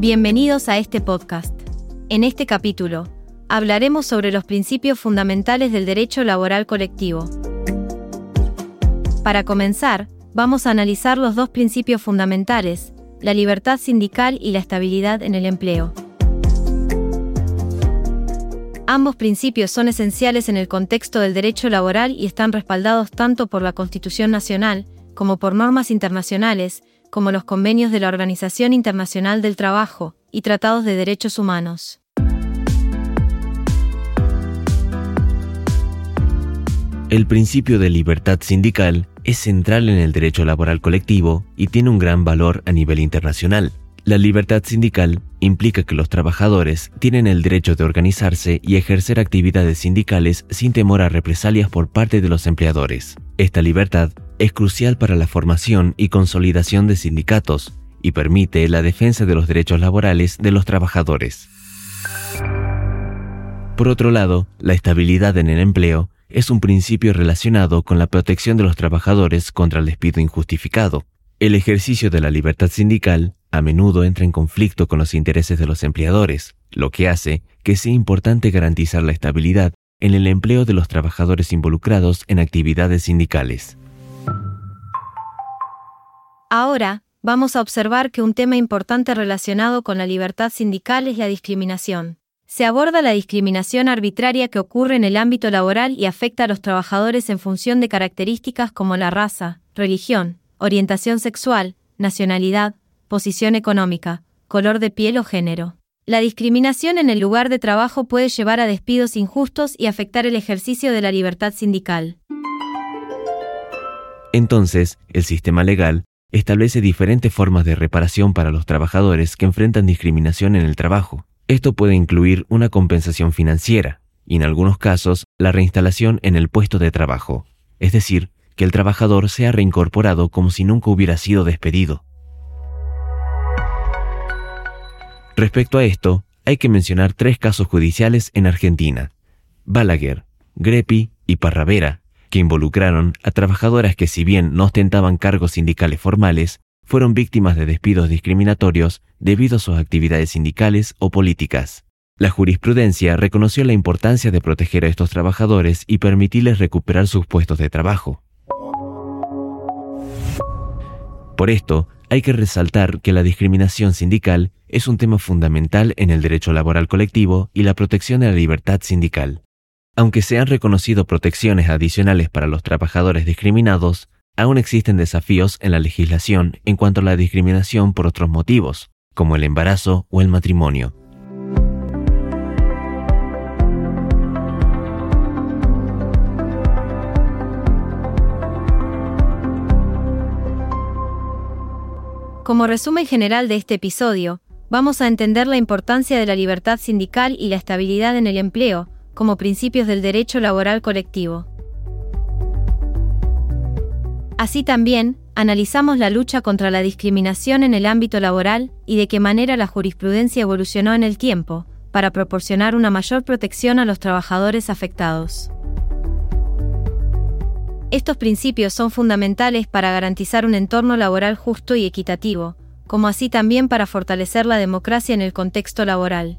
Bienvenidos a este podcast. En este capítulo, hablaremos sobre los principios fundamentales del derecho laboral colectivo. Para comenzar, vamos a analizar los dos principios fundamentales, la libertad sindical y la estabilidad en el empleo. Ambos principios son esenciales en el contexto del derecho laboral y están respaldados tanto por la Constitución Nacional como por normas internacionales, como los convenios de la Organización Internacional del Trabajo y tratados de derechos humanos. El principio de libertad sindical es central en el derecho laboral colectivo y tiene un gran valor a nivel internacional. La libertad sindical implica que los trabajadores tienen el derecho de organizarse y ejercer actividades sindicales sin temor a represalias por parte de los empleadores. Esta libertad es crucial para la formación y consolidación de sindicatos y permite la defensa de los derechos laborales de los trabajadores. Por otro lado, la estabilidad en el empleo es un principio relacionado con la protección de los trabajadores contra el despido injustificado. El ejercicio de la libertad sindical a menudo entra en conflicto con los intereses de los empleadores, lo que hace que sea importante garantizar la estabilidad en el empleo de los trabajadores involucrados en actividades sindicales. Ahora, vamos a observar que un tema importante relacionado con la libertad sindical es la discriminación. Se aborda la discriminación arbitraria que ocurre en el ámbito laboral y afecta a los trabajadores en función de características como la raza, religión, orientación sexual, nacionalidad, posición económica, color de piel o género. La discriminación en el lugar de trabajo puede llevar a despidos injustos y afectar el ejercicio de la libertad sindical. Entonces, el sistema legal establece diferentes formas de reparación para los trabajadores que enfrentan discriminación en el trabajo. Esto puede incluir una compensación financiera y en algunos casos la reinstalación en el puesto de trabajo, es decir, que el trabajador sea reincorporado como si nunca hubiera sido despedido. Respecto a esto, hay que mencionar tres casos judiciales en Argentina, Balaguer, Grepi y Parravera, que involucraron a trabajadoras que si bien no ostentaban cargos sindicales formales, fueron víctimas de despidos discriminatorios debido a sus actividades sindicales o políticas. La jurisprudencia reconoció la importancia de proteger a estos trabajadores y permitirles recuperar sus puestos de trabajo. Por esto, hay que resaltar que la discriminación sindical es un tema fundamental en el derecho laboral colectivo y la protección de la libertad sindical. Aunque se han reconocido protecciones adicionales para los trabajadores discriminados, aún existen desafíos en la legislación en cuanto a la discriminación por otros motivos, como el embarazo o el matrimonio. Como resumen general de este episodio, vamos a entender la importancia de la libertad sindical y la estabilidad en el empleo, como principios del derecho laboral colectivo. Así también, analizamos la lucha contra la discriminación en el ámbito laboral y de qué manera la jurisprudencia evolucionó en el tiempo, para proporcionar una mayor protección a los trabajadores afectados. Estos principios son fundamentales para garantizar un entorno laboral justo y equitativo, como así también para fortalecer la democracia en el contexto laboral.